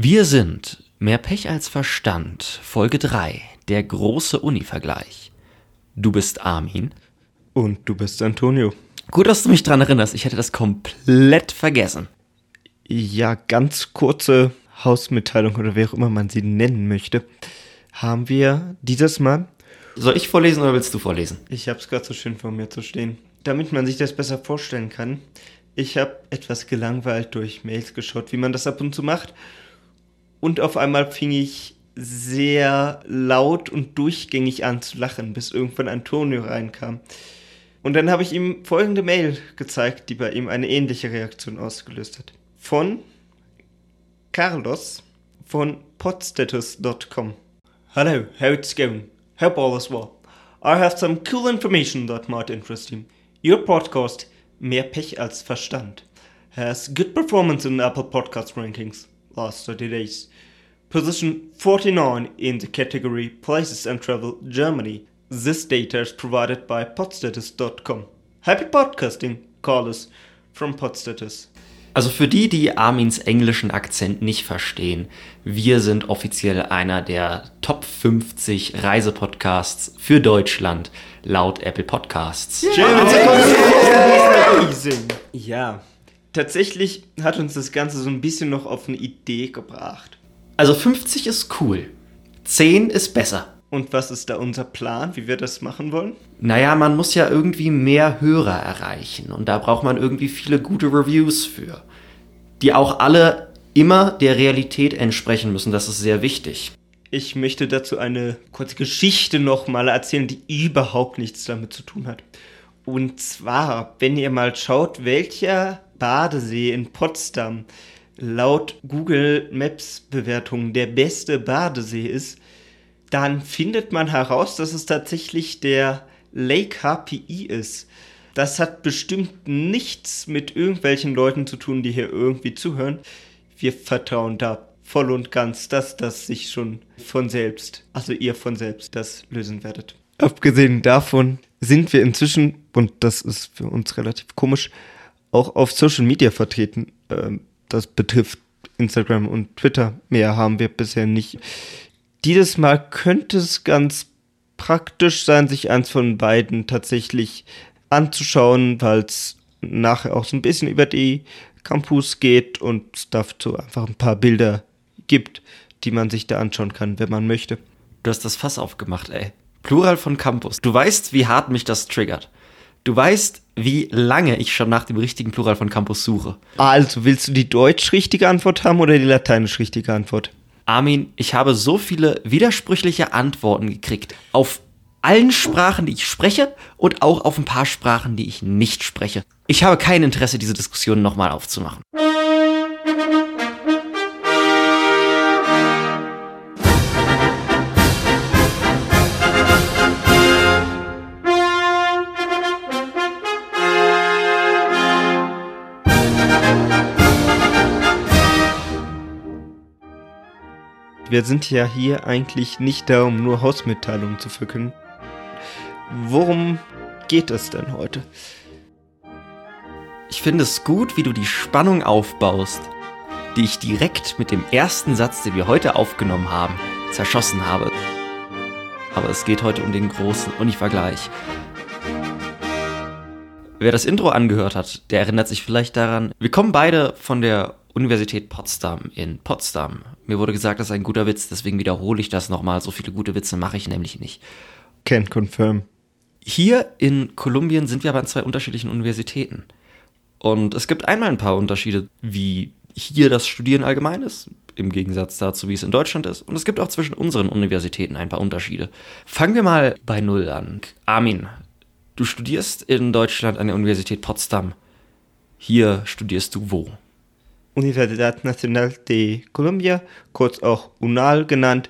Wir sind Mehr Pech als Verstand, Folge 3, der große Uni-Vergleich. Du bist Armin. Und du bist Antonio. Gut, dass du mich dran erinnerst, ich hätte das komplett vergessen. Ja, ganz kurze Hausmitteilung oder wie auch immer man sie nennen möchte. Haben wir dieses Mal. Soll ich vorlesen oder willst du vorlesen? Ich habe es gerade so schön vor mir zu stehen. Damit man sich das besser vorstellen kann, ich habe etwas gelangweilt durch Mails geschaut, wie man das ab und zu macht. Und auf einmal fing ich sehr laut und durchgängig an zu lachen, bis irgendwann Antonio reinkam. Und dann habe ich ihm folgende Mail gezeigt, die bei ihm eine ähnliche Reaktion ausgelöst hat. Von Carlos von podstatus.com. Hello, how it's going? Hope all is well. I have some cool information that might interest you. Your podcast Mehr Pech als Verstand has good performance in Apple Podcast rankings last 30 days. Position 49 in the category Places and Travel Germany. This data is provided by podstatus.com. Happy podcasting, Carlos from Podstatus. Also für die, die Armins englischen Akzent nicht verstehen, wir sind offiziell einer der Top 50 Reisepodcasts für Deutschland laut Apple Podcasts. Amazing. Ja, tatsächlich hat uns das Ganze so ein bisschen noch auf eine Idee gebracht. Also 50 ist cool. 10 ist besser. Und was ist da unser Plan, wie wir das machen wollen? Naja, man muss ja irgendwie mehr Hörer erreichen und da braucht man irgendwie viele gute Reviews für, die auch alle immer der Realität entsprechen müssen. Das ist sehr wichtig. Ich möchte dazu eine kurze Geschichte nochmal erzählen, die überhaupt nichts damit zu tun hat. Und zwar, wenn ihr mal schaut, welcher Badesee in Potsdam laut Google Maps Bewertung der beste Badesee ist, dann findet man heraus, dass es tatsächlich der Lake HPI ist. Das hat bestimmt nichts mit irgendwelchen Leuten zu tun, die hier irgendwie zuhören. Wir vertrauen da voll und ganz, dass das sich schon von selbst, also ihr von selbst, das lösen werdet. Abgesehen davon sind wir inzwischen, und das ist für uns relativ komisch, auch auf Social Media vertreten. Ähm, das betrifft Instagram und Twitter. Mehr haben wir bisher nicht. Dieses Mal könnte es ganz praktisch sein, sich eins von beiden tatsächlich anzuschauen, weil es nachher auch so ein bisschen über die Campus geht und dazu einfach ein paar Bilder gibt, die man sich da anschauen kann, wenn man möchte. Du hast das Fass aufgemacht, ey. Plural von Campus. Du weißt, wie hart mich das triggert. Du weißt, wie lange ich schon nach dem richtigen Plural von Campus suche. Also, willst du die deutsch-richtige Antwort haben oder die lateinisch-richtige Antwort? Armin, ich habe so viele widersprüchliche Antworten gekriegt. Auf allen Sprachen, die ich spreche und auch auf ein paar Sprachen, die ich nicht spreche. Ich habe kein Interesse, diese Diskussion nochmal aufzumachen. Wir sind ja hier eigentlich nicht da, um nur Hausmitteilungen zu verkünden. Worum geht es denn heute? Ich finde es gut, wie du die Spannung aufbaust, die ich direkt mit dem ersten Satz, den wir heute aufgenommen haben, zerschossen habe. Aber es geht heute um den großen Uni-Vergleich. Wer das Intro angehört hat, der erinnert sich vielleicht daran, wir kommen beide von der Universität Potsdam in Potsdam. Mir wurde gesagt, das ist ein guter Witz, deswegen wiederhole ich das nochmal. So viele gute Witze mache ich nämlich nicht. Can't confirm. Hier in Kolumbien sind wir aber an zwei unterschiedlichen Universitäten. Und es gibt einmal ein paar Unterschiede, wie hier das Studieren allgemein ist, im Gegensatz dazu, wie es in Deutschland ist. Und es gibt auch zwischen unseren Universitäten ein paar Unterschiede. Fangen wir mal bei Null an. Armin, du studierst in Deutschland an der Universität Potsdam. Hier studierst du wo? Universidad Nacional de Colombia, kurz auch UNAL genannt.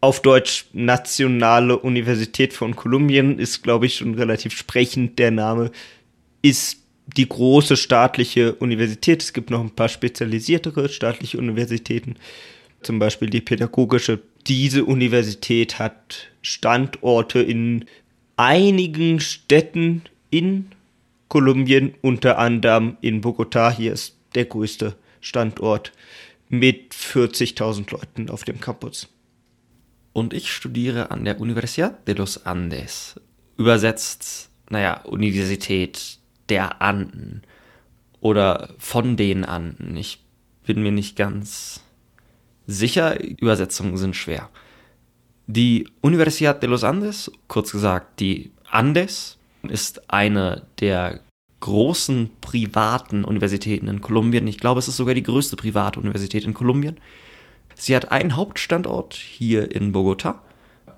Auf Deutsch Nationale Universität von Kolumbien ist, glaube ich, schon relativ sprechend. Der Name ist die große staatliche Universität. Es gibt noch ein paar spezialisiertere staatliche Universitäten, zum Beispiel die pädagogische. Diese Universität hat Standorte in einigen Städten in Kolumbien, unter anderem in Bogotá. Hier ist der größte Standort mit 40.000 Leuten auf dem Campus. Und ich studiere an der Universidad de los Andes. Übersetzt, naja, Universität der Anden oder von den Anden. Ich bin mir nicht ganz sicher, Übersetzungen sind schwer. Die Universidad de los Andes, kurz gesagt die Andes, ist eine der großen privaten Universitäten in Kolumbien. Ich glaube, es ist sogar die größte private Universität in Kolumbien. Sie hat einen Hauptstandort hier in Bogota.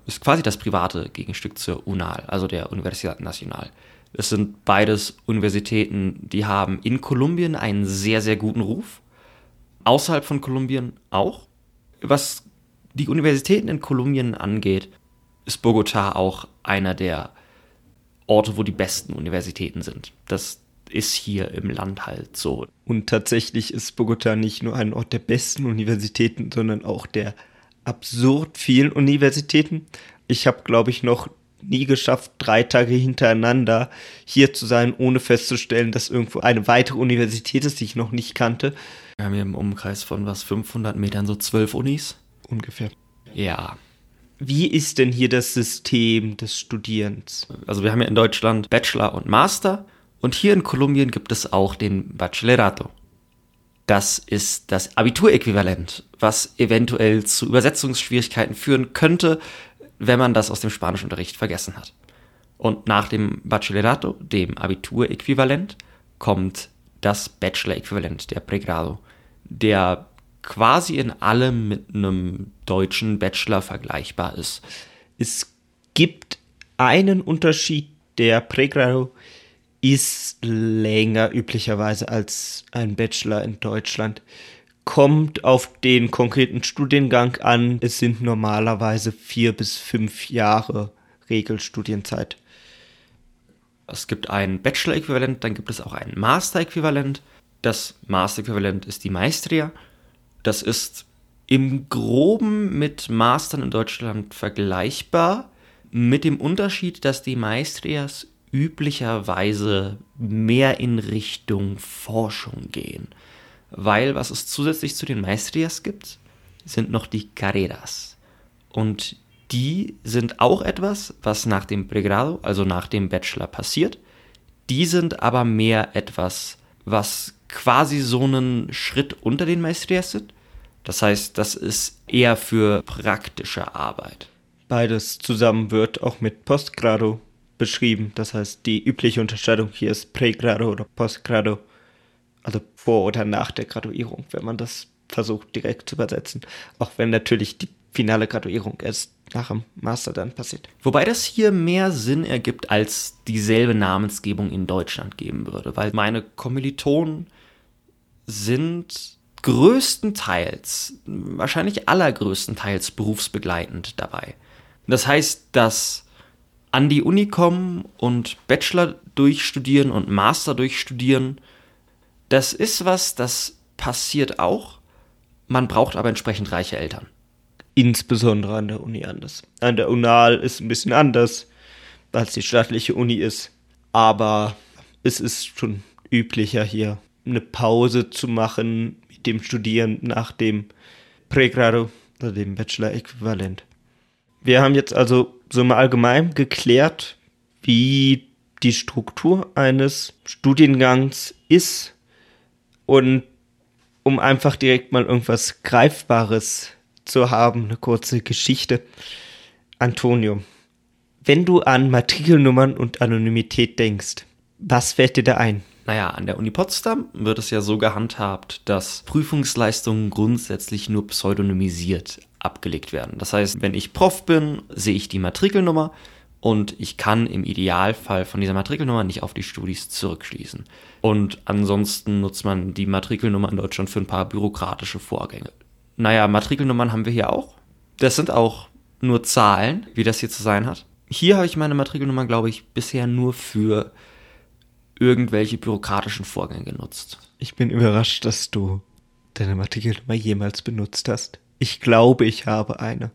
Ist quasi das private Gegenstück zur UNAL, also der Universidad Nacional. Es sind beides Universitäten, die haben in Kolumbien einen sehr, sehr guten Ruf. Außerhalb von Kolumbien auch. Was die Universitäten in Kolumbien angeht, ist Bogota auch einer der Orte, wo die besten Universitäten sind. Das ist hier im Land halt so. Und tatsächlich ist Bogota nicht nur ein Ort der besten Universitäten, sondern auch der absurd vielen Universitäten. Ich habe, glaube ich, noch nie geschafft, drei Tage hintereinander hier zu sein, ohne festzustellen, dass irgendwo eine weitere Universität ist, die ich noch nicht kannte. Wir haben hier im Umkreis von was, 500 Metern so zwölf Unis? Ungefähr. Ja, wie ist denn hier das System des Studierens? Also wir haben ja in Deutschland Bachelor und Master und hier in Kolumbien gibt es auch den Bachillerato. Das ist das Abituräquivalent, was eventuell zu Übersetzungsschwierigkeiten führen könnte, wenn man das aus dem Spanischunterricht vergessen hat. Und nach dem Bachillerato, dem Abituräquivalent, kommt das Bachelor-Äquivalent, der Pregrado, der quasi in allem mit einem deutschen Bachelor vergleichbar ist. Es gibt einen Unterschied, der Pregrado ist länger üblicherweise als ein Bachelor in Deutschland. Kommt auf den konkreten Studiengang an. Es sind normalerweise vier bis fünf Jahre Regelstudienzeit. Es gibt ein Bachelor-Äquivalent, dann gibt es auch ein Master-Äquivalent. Das Master-Äquivalent ist die Maestria das ist im groben mit Mastern in Deutschland vergleichbar, mit dem Unterschied, dass die Maestrias üblicherweise mehr in Richtung Forschung gehen. Weil was es zusätzlich zu den Maestrias gibt, sind noch die Carreras. Und die sind auch etwas, was nach dem Pregrado, also nach dem Bachelor passiert. Die sind aber mehr etwas, was quasi so einen Schritt unter den Maestrias sind. Das heißt, das ist eher für praktische Arbeit. Beides zusammen wird auch mit Postgrado beschrieben. Das heißt, die übliche Unterscheidung hier ist Pregrado oder Postgrado. Also vor oder nach der Graduierung, wenn man das versucht direkt zu übersetzen. Auch wenn natürlich die finale Graduierung erst nach dem Master dann passiert. Wobei das hier mehr Sinn ergibt, als dieselbe Namensgebung in Deutschland geben würde, weil meine Kommilitonen sind größtenteils, wahrscheinlich allergrößtenteils berufsbegleitend dabei. Das heißt, dass an die Uni kommen und Bachelor durchstudieren und Master durchstudieren, das ist was, das passiert auch. Man braucht aber entsprechend reiche Eltern. Insbesondere an der Uni anders. An der UNAL ist ein bisschen anders, weil es die staatliche Uni ist. Aber es ist schon üblicher hier eine Pause zu machen dem Studieren nach dem Pregrado oder dem Bachelor-Äquivalent. Wir haben jetzt also so mal allgemein geklärt, wie die Struktur eines Studiengangs ist und um einfach direkt mal irgendwas Greifbares zu haben, eine kurze Geschichte. Antonio, wenn du an Matrikelnummern und Anonymität denkst, was fällt dir da ein? Naja, an der Uni Potsdam wird es ja so gehandhabt, dass Prüfungsleistungen grundsätzlich nur pseudonymisiert abgelegt werden. Das heißt, wenn ich Prof bin, sehe ich die Matrikelnummer und ich kann im Idealfall von dieser Matrikelnummer nicht auf die Studis zurückschließen. Und ansonsten nutzt man die Matrikelnummer in Deutschland für ein paar bürokratische Vorgänge. Naja, Matrikelnummern haben wir hier auch. Das sind auch nur Zahlen, wie das hier zu sein hat. Hier habe ich meine Matrikelnummer, glaube ich, bisher nur für irgendwelche bürokratischen Vorgänge genutzt. Ich bin überrascht, dass du deine Matrikelnummer jemals benutzt hast. Ich glaube, ich habe eine.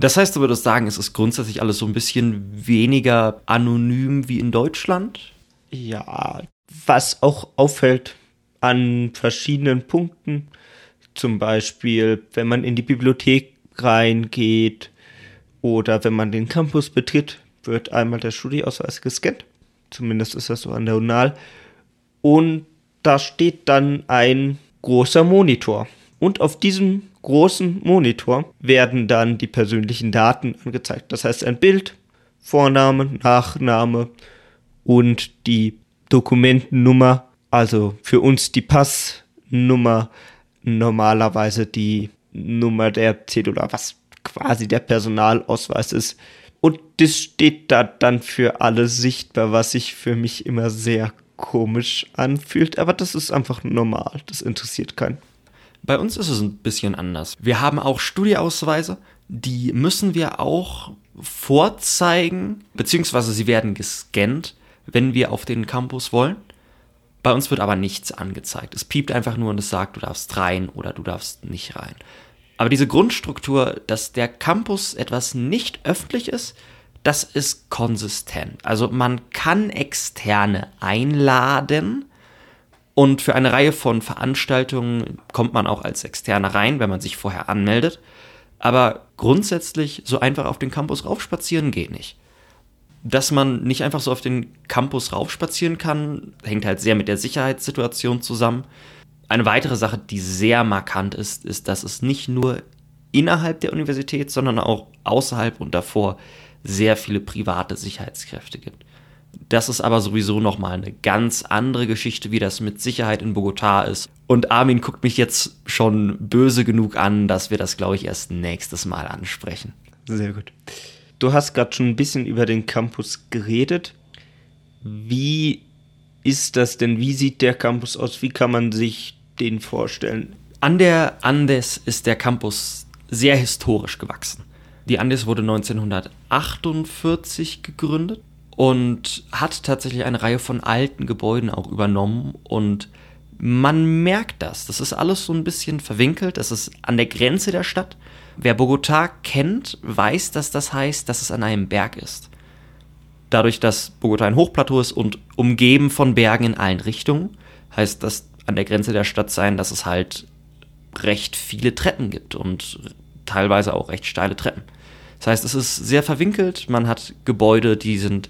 Das heißt, du würdest sagen, es ist grundsätzlich alles so ein bisschen weniger anonym wie in Deutschland? Ja, was auch auffällt an verschiedenen Punkten, Zum Beispiel, wenn man in die Bibliothek reingeht oder wenn man den Campus betritt, wird einmal der Studieausweis gescannt. Zumindest ist das so an der UNAL. Und da steht dann ein großer Monitor. Und auf diesem großen Monitor werden dann die persönlichen Daten angezeigt. Das heißt ein Bild, Vorname, Nachname und die Dokumentennummer, also für uns die Passnummer, normalerweise die Nummer der Cedula, was quasi der Personalausweis ist. Und das steht da dann für alle sichtbar, was sich für mich immer sehr komisch anfühlt. Aber das ist einfach normal. Das interessiert keinen. Bei uns ist es ein bisschen anders. Wir haben auch Studieausweise, die müssen wir auch vorzeigen, beziehungsweise sie werden gescannt, wenn wir auf den Campus wollen. Bei uns wird aber nichts angezeigt. Es piept einfach nur und es sagt, du darfst rein oder du darfst nicht rein. Aber diese Grundstruktur, dass der Campus etwas nicht öffentlich ist, das ist konsistent. Also man kann externe einladen und für eine Reihe von Veranstaltungen kommt man auch als Externer rein, wenn man sich vorher anmeldet. Aber grundsätzlich so einfach auf den Campus raufspazieren geht nicht. Dass man nicht einfach so auf den Campus raufspazieren kann, hängt halt sehr mit der Sicherheitssituation zusammen. Eine weitere Sache, die sehr markant ist, ist, dass es nicht nur innerhalb der Universität, sondern auch außerhalb und davor sehr viele private Sicherheitskräfte gibt. Das ist aber sowieso nochmal eine ganz andere Geschichte, wie das mit Sicherheit in Bogotá ist. Und Armin guckt mich jetzt schon böse genug an, dass wir das, glaube ich, erst nächstes Mal ansprechen. Sehr gut. Du hast gerade schon ein bisschen über den Campus geredet. Wie ist das denn? Wie sieht der Campus aus? Wie kann man sich den vorstellen? An der Andes ist der Campus sehr historisch gewachsen. Die Andes wurde 1948 gegründet und hat tatsächlich eine Reihe von alten Gebäuden auch übernommen und man merkt das. Das ist alles so ein bisschen verwinkelt. Das ist an der Grenze der Stadt. Wer Bogotá kennt, weiß, dass das heißt, dass es an einem Berg ist. Dadurch, dass Bogotá ein Hochplateau ist und umgeben von Bergen in allen Richtungen, heißt das an der Grenze der Stadt sein, dass es halt recht viele Treppen gibt und teilweise auch recht steile Treppen. Das heißt, es ist sehr verwinkelt. Man hat Gebäude, die sind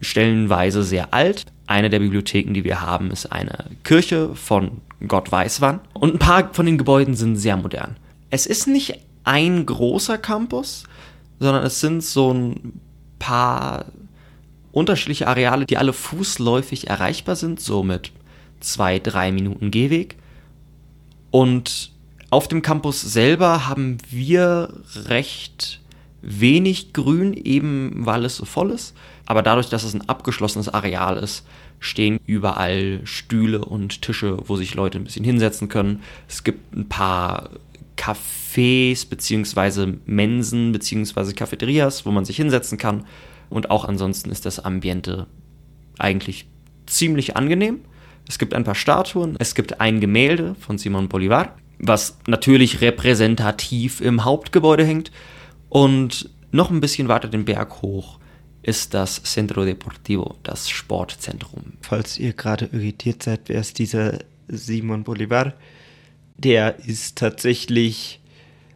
stellenweise sehr alt. Eine der Bibliotheken, die wir haben, ist eine Kirche von Gott weiß wann. Und ein paar von den Gebäuden sind sehr modern. Es ist nicht ein großer Campus, sondern es sind so ein paar unterschiedliche Areale, die alle fußläufig erreichbar sind, so mit zwei, drei Minuten Gehweg. Und auf dem Campus selber haben wir recht wenig Grün, eben weil es so voll ist. Aber dadurch, dass es ein abgeschlossenes Areal ist, stehen überall Stühle und Tische, wo sich Leute ein bisschen hinsetzen können. Es gibt ein paar Cafés beziehungsweise Mensen beziehungsweise Cafeterias, wo man sich hinsetzen kann. Und auch ansonsten ist das Ambiente eigentlich ziemlich angenehm. Es gibt ein paar Statuen, es gibt ein Gemälde von Simon Bolivar, was natürlich repräsentativ im Hauptgebäude hängt. Und noch ein bisschen weiter den Berg hoch ist das Centro Deportivo, das Sportzentrum. Falls ihr gerade irritiert seid, wer ist dieser Simon Bolivar? Der ist tatsächlich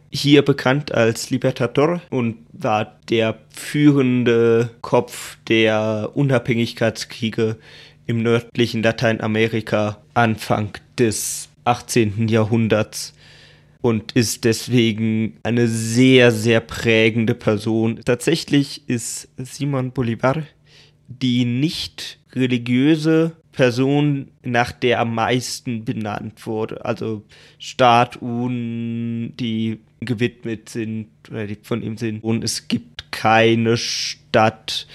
hier bekannt als Libertador und war der führende Kopf der Unabhängigkeitskriege im nördlichen Lateinamerika Anfang des 18. Jahrhunderts und ist deswegen eine sehr, sehr prägende Person. Tatsächlich ist Simon Bolivar die nicht religiöse Person, nach der am meisten benannt wurde. Also Statuen, die gewidmet sind oder die von ihm sind. Und es gibt keine Stadt,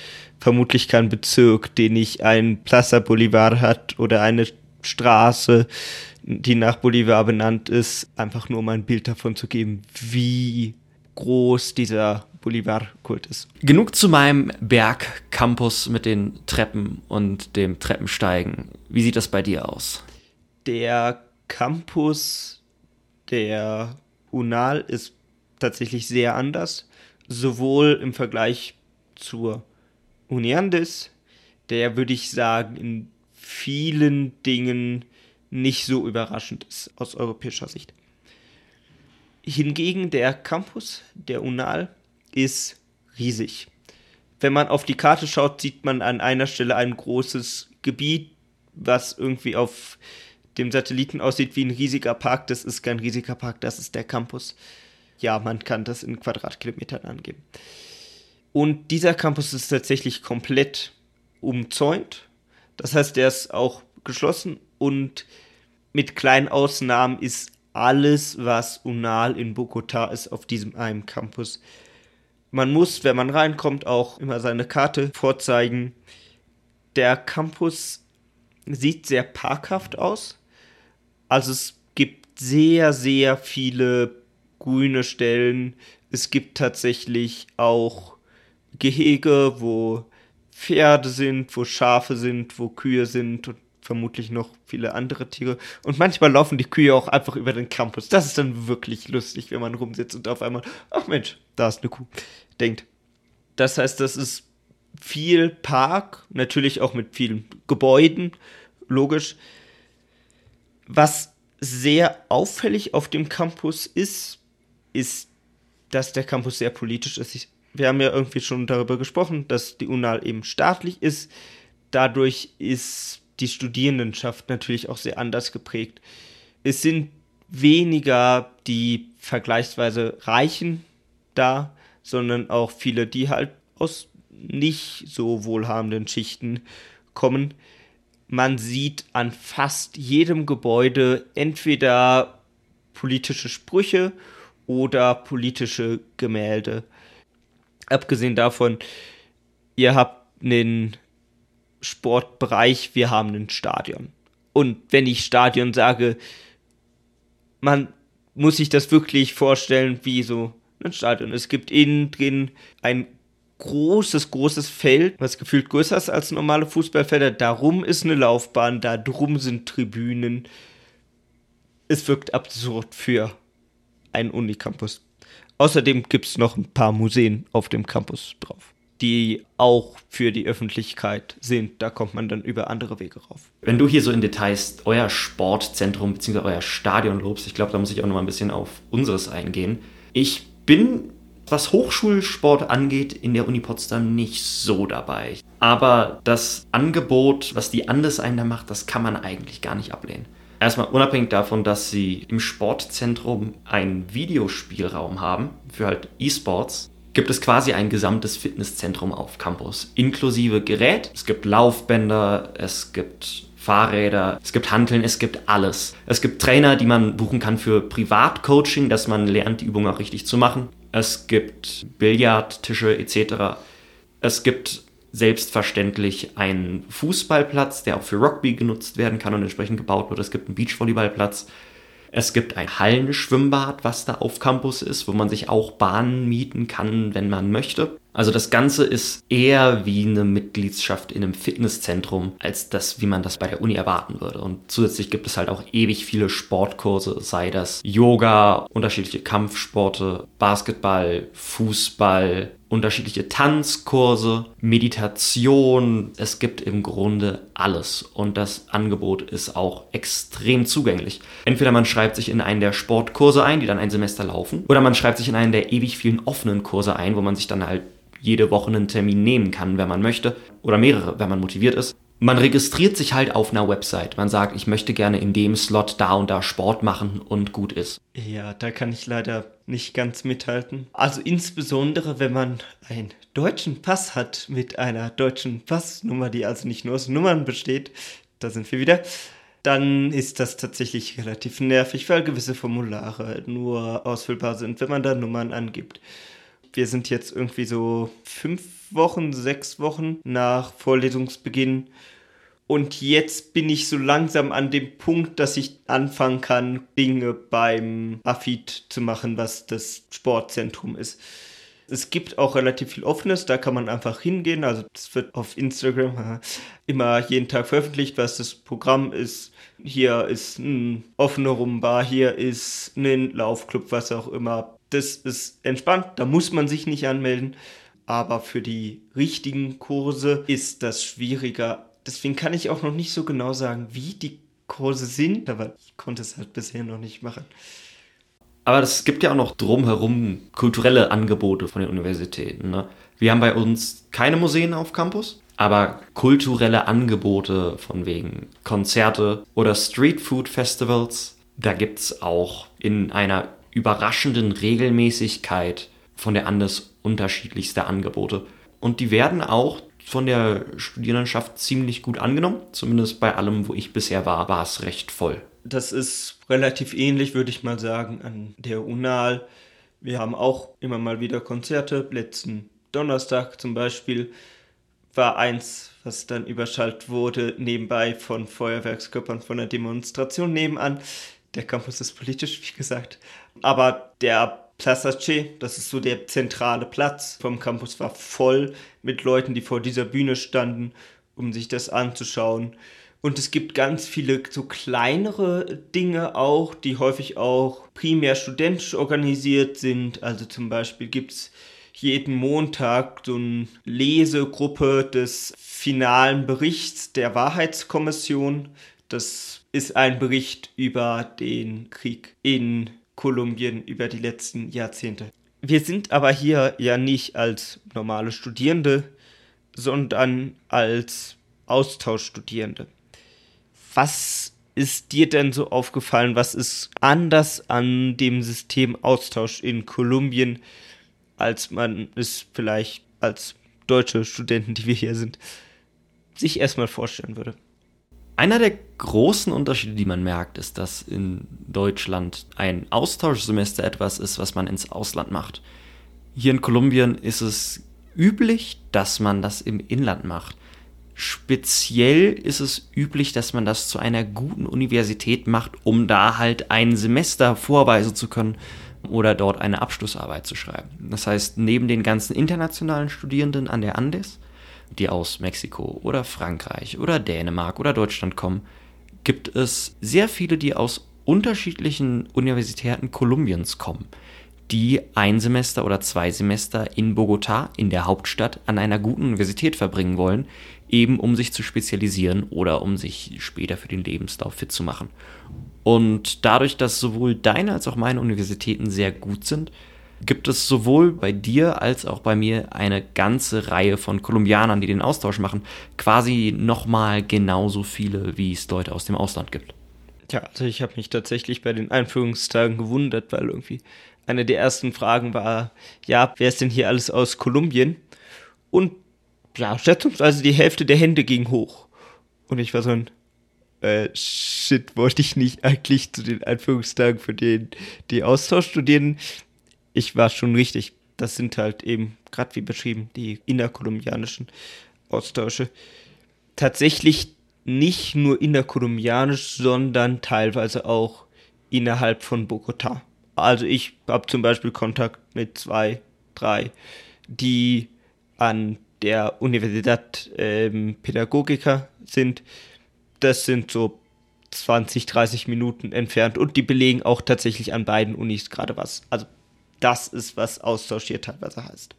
vermutlich keinen Bezirk, den nicht ein Plaza Bolivar hat oder eine Straße, die nach Bolivar benannt ist, einfach nur um ein Bild davon zu geben, wie groß dieser Bolivar-Kult ist. Genug zu meinem Bergcampus mit den Treppen und dem Treppensteigen. Wie sieht das bei dir aus? Der Campus der UNAL ist tatsächlich sehr anders, sowohl im Vergleich zur Uniandes, der würde ich sagen in vielen Dingen nicht so überraschend ist aus europäischer Sicht. Hingegen der Campus, der Unal, ist riesig. Wenn man auf die Karte schaut, sieht man an einer Stelle ein großes Gebiet, was irgendwie auf dem Satelliten aussieht wie ein riesiger Park. Das ist kein riesiger Park, das ist der Campus. Ja, man kann das in Quadratkilometern angeben. Und dieser Campus ist tatsächlich komplett umzäunt. Das heißt, der ist auch geschlossen und mit kleinen Ausnahmen ist alles, was Unal in Bogota ist, auf diesem einen Campus. Man muss, wenn man reinkommt, auch immer seine Karte vorzeigen. Der Campus sieht sehr parkhaft aus. Also es gibt sehr, sehr viele grüne Stellen. Es gibt tatsächlich auch Gehege, wo Pferde sind, wo Schafe sind, wo Kühe sind und vermutlich noch viele andere Tiere. Und manchmal laufen die Kühe auch einfach über den Campus. Das ist dann wirklich lustig, wenn man rumsitzt und auf einmal, ach Mensch, da ist eine Kuh, denkt. Das heißt, das ist viel Park, natürlich auch mit vielen Gebäuden, logisch. Was sehr auffällig auf dem Campus ist, ist, dass der Campus sehr politisch ist. Wir haben ja irgendwie schon darüber gesprochen, dass die UNAL eben staatlich ist. Dadurch ist die Studierendenschaft natürlich auch sehr anders geprägt. Es sind weniger die vergleichsweise Reichen da, sondern auch viele, die halt aus nicht so wohlhabenden Schichten kommen. Man sieht an fast jedem Gebäude entweder politische Sprüche oder politische Gemälde. Abgesehen davon, ihr habt einen Sportbereich, wir haben ein Stadion. Und wenn ich Stadion sage, man muss sich das wirklich vorstellen wie so ein Stadion. Es gibt innen drin ein großes, großes Feld, was gefühlt größer ist als normale Fußballfelder. Darum ist eine Laufbahn, da drum sind Tribünen. Es wirkt absurd für einen Unicampus. Außerdem gibt es noch ein paar Museen auf dem Campus drauf die auch für die Öffentlichkeit sind. Da kommt man dann über andere Wege rauf. Wenn du hier so in Details euer Sportzentrum bzw. euer Stadion lobst, ich glaube, da muss ich auch noch mal ein bisschen auf unseres eingehen. Ich bin, was Hochschulsport angeht, in der Uni Potsdam nicht so dabei. Aber das Angebot, was die Andessein da macht, das kann man eigentlich gar nicht ablehnen. Erstmal unabhängig davon, dass sie im Sportzentrum einen Videospielraum haben für halt E-Sports, gibt es quasi ein gesamtes Fitnesszentrum auf Campus, inklusive Gerät. Es gibt Laufbänder, es gibt Fahrräder, es gibt Hanteln, es gibt alles. Es gibt Trainer, die man buchen kann für Privatcoaching, dass man lernt, die Übung auch richtig zu machen. Es gibt Billardtische etc. Es gibt selbstverständlich einen Fußballplatz, der auch für Rugby genutzt werden kann und entsprechend gebaut wird. Es gibt einen Beachvolleyballplatz. Es gibt ein Hallenschwimmbad, was da auf Campus ist, wo man sich auch Bahnen mieten kann, wenn man möchte. Also das Ganze ist eher wie eine Mitgliedschaft in einem Fitnesszentrum, als das, wie man das bei der Uni erwarten würde. Und zusätzlich gibt es halt auch ewig viele Sportkurse, sei das Yoga, unterschiedliche Kampfsporte, Basketball, Fußball, unterschiedliche Tanzkurse, Meditation. Es gibt im Grunde alles und das Angebot ist auch extrem zugänglich. Entweder man schreibt sich in einen der Sportkurse ein, die dann ein Semester laufen, oder man schreibt sich in einen der ewig vielen offenen Kurse ein, wo man sich dann halt jede Woche einen Termin nehmen kann, wenn man möchte, oder mehrere, wenn man motiviert ist man registriert sich halt auf einer Website. Man sagt, ich möchte gerne in dem Slot da und da Sport machen und gut ist. Ja, da kann ich leider nicht ganz mithalten. Also insbesondere, wenn man einen deutschen Pass hat mit einer deutschen Passnummer, die also nicht nur aus Nummern besteht, da sind wir wieder, dann ist das tatsächlich relativ nervig, weil gewisse Formulare nur ausfüllbar sind, wenn man da Nummern angibt. Wir sind jetzt irgendwie so fünf Wochen, sechs Wochen nach Vorlesungsbeginn. Und jetzt bin ich so langsam an dem Punkt, dass ich anfangen kann, Dinge beim AFID zu machen, was das Sportzentrum ist. Es gibt auch relativ viel Offenes, da kann man einfach hingehen. Also es wird auf Instagram immer jeden Tag veröffentlicht, was das Programm ist. Hier ist ein offener Rumbar, hier ist ein Laufclub, was auch immer das ist entspannt, da muss man sich nicht anmelden. Aber für die richtigen Kurse ist das schwieriger. Deswegen kann ich auch noch nicht so genau sagen, wie die Kurse sind, aber ich konnte es halt bisher noch nicht machen. Aber es gibt ja auch noch drumherum kulturelle Angebote von den Universitäten. Ne? Wir haben bei uns keine Museen auf Campus, aber kulturelle Angebote von wegen Konzerte oder Streetfood-Festivals, da gibt es auch in einer überraschenden Regelmäßigkeit von der Andes unterschiedlichste Angebote. Und die werden auch von der Studierendenschaft ziemlich gut angenommen. Zumindest bei allem, wo ich bisher war, war es recht voll. Das ist relativ ähnlich, würde ich mal sagen, an der UNAL. Wir haben auch immer mal wieder Konzerte. Letzten Donnerstag zum Beispiel war eins, was dann überschaltet wurde, nebenbei von Feuerwerkskörpern von der Demonstration nebenan. Der Campus ist politisch, wie gesagt. Aber der Plaza Che, das ist so der zentrale Platz vom Campus, war voll mit Leuten, die vor dieser Bühne standen, um sich das anzuschauen. Und es gibt ganz viele so kleinere Dinge auch, die häufig auch primär studentisch organisiert sind. Also zum Beispiel gibt es jeden Montag so eine Lesegruppe des finalen Berichts der Wahrheitskommission. Das ist ein Bericht über den Krieg in Kolumbien über die letzten Jahrzehnte. Wir sind aber hier ja nicht als normale Studierende, sondern als Austauschstudierende. Was ist dir denn so aufgefallen? Was ist anders an dem System Austausch in Kolumbien, als man es vielleicht als deutsche Studenten, die wir hier sind, sich erstmal vorstellen würde? Einer der großen Unterschiede, die man merkt, ist, dass in Deutschland ein Austauschsemester etwas ist, was man ins Ausland macht. Hier in Kolumbien ist es üblich, dass man das im Inland macht. Speziell ist es üblich, dass man das zu einer guten Universität macht, um da halt ein Semester vorweisen zu können oder dort eine Abschlussarbeit zu schreiben. Das heißt, neben den ganzen internationalen Studierenden an der Andes die aus Mexiko oder Frankreich oder Dänemark oder Deutschland kommen, gibt es sehr viele, die aus unterschiedlichen Universitäten Kolumbiens kommen, die ein Semester oder zwei Semester in Bogotá, in der Hauptstadt, an einer guten Universität verbringen wollen, eben um sich zu spezialisieren oder um sich später für den Lebenslauf fit zu machen. Und dadurch, dass sowohl deine als auch meine Universitäten sehr gut sind, gibt es sowohl bei dir als auch bei mir eine ganze Reihe von Kolumbianern, die den Austausch machen. Quasi nochmal genauso viele, wie es Leute aus dem Ausland gibt. Ja, also ich habe mich tatsächlich bei den Einführungstagen gewundert, weil irgendwie eine der ersten Fragen war, ja, wer ist denn hier alles aus Kolumbien? Und ja, schätzungsweise die Hälfte der Hände ging hoch. Und ich war so ein, äh, shit, wollte ich nicht eigentlich zu den Einführungstagen für den, die Austausch studieren? Ich war schon richtig. Das sind halt eben, gerade wie beschrieben, die innerkolumbianischen Austausche. Tatsächlich nicht nur innerkolumbianisch, sondern teilweise auch innerhalb von Bogota. Also ich habe zum Beispiel Kontakt mit zwei, drei, die an der Universidad ähm, Pädagogica sind. Das sind so 20, 30 Minuten entfernt und die belegen auch tatsächlich an beiden Unis gerade was. Also das ist, was Austausch hier teilweise heißt.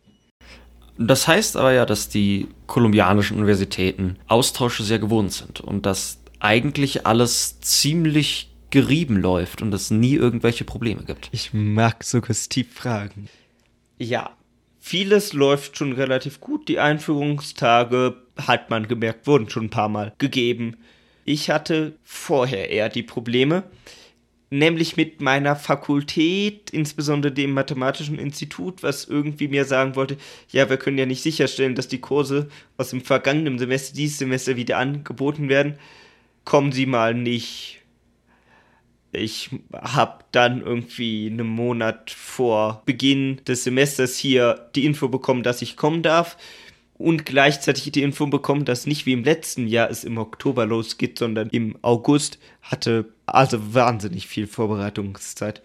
Das heißt aber ja, dass die kolumbianischen Universitäten Austausche sehr gewohnt sind und dass eigentlich alles ziemlich gerieben läuft und es nie irgendwelche Probleme gibt. Ich mag suggestiv fragen. Ja, vieles läuft schon relativ gut. Die Einführungstage, hat man gemerkt, wurden schon ein paar Mal gegeben. Ich hatte vorher eher die Probleme, nämlich mit meiner Fakultät, insbesondere dem Mathematischen Institut, was irgendwie mir sagen wollte, ja, wir können ja nicht sicherstellen, dass die Kurse aus dem vergangenen Semester dieses Semester wieder angeboten werden. Kommen Sie mal nicht. Ich habe dann irgendwie einen Monat vor Beginn des Semesters hier die Info bekommen, dass ich kommen darf und gleichzeitig die Info bekommen, dass nicht wie im letzten Jahr es im Oktober losgeht, sondern im August hatte also wahnsinnig viel Vorbereitungszeit.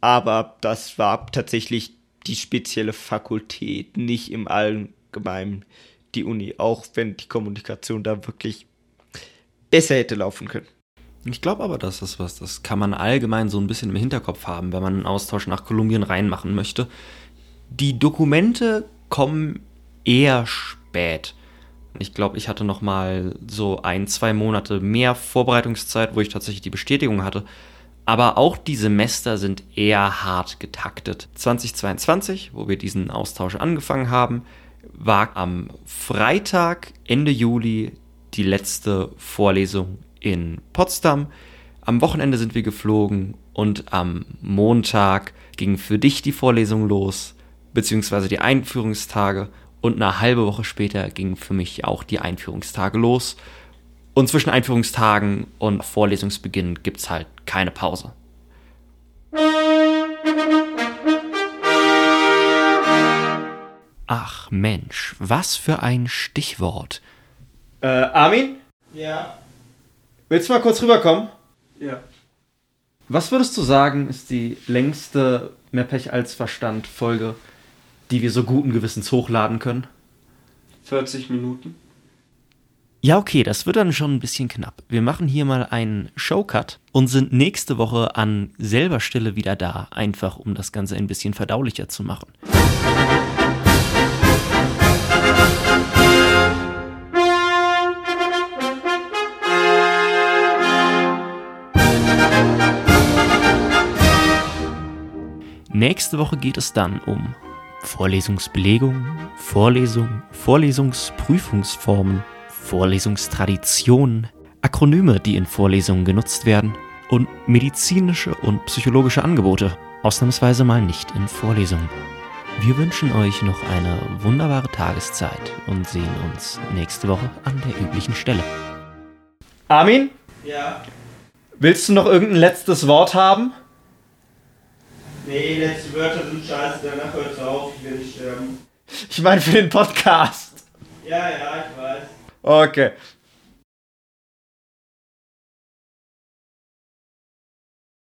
Aber das war tatsächlich die spezielle Fakultät, nicht im Allgemeinen die Uni, auch wenn die Kommunikation da wirklich besser hätte laufen können. Ich glaube aber, das ist was, das kann man allgemein so ein bisschen im Hinterkopf haben, wenn man einen Austausch nach Kolumbien reinmachen möchte. Die Dokumente kommen eher spät. Ich glaube, ich hatte noch mal so ein, zwei Monate mehr Vorbereitungszeit, wo ich tatsächlich die Bestätigung hatte. Aber auch die Semester sind eher hart getaktet. 2022, wo wir diesen Austausch angefangen haben, war am Freitag, Ende Juli, die letzte Vorlesung in Potsdam. Am Wochenende sind wir geflogen und am Montag ging für dich die Vorlesung los, beziehungsweise die Einführungstage. Und eine halbe Woche später gingen für mich auch die Einführungstage los. Und zwischen Einführungstagen und Vorlesungsbeginn gibt es halt keine Pause. Ach Mensch, was für ein Stichwort. Äh, Armin? Ja. Willst du mal kurz rüberkommen? Ja. Was würdest du sagen, ist die längste Mehr Pech als Verstand Folge, die wir so guten Gewissens hochladen können? 40 Minuten. Ja, okay, das wird dann schon ein bisschen knapp. Wir machen hier mal einen Showcut und sind nächste Woche an selber Stelle wieder da, einfach um das Ganze ein bisschen verdaulicher zu machen. Nächste Woche geht es dann um Vorlesungsbelegung, Vorlesung, Vorlesungsprüfungsformen, Vorlesungstraditionen, Akronyme, die in Vorlesungen genutzt werden und medizinische und psychologische Angebote, ausnahmsweise mal nicht in Vorlesungen. Wir wünschen euch noch eine wunderbare Tageszeit und sehen uns nächste Woche an der üblichen Stelle. Armin? Ja. Willst du noch irgendein letztes Wort haben? Nee, letzte Wörter sind scheiße, danach hört's auf, ich will nicht sterben. Ich meine für den Podcast. Ja, ja, ich weiß. Okay.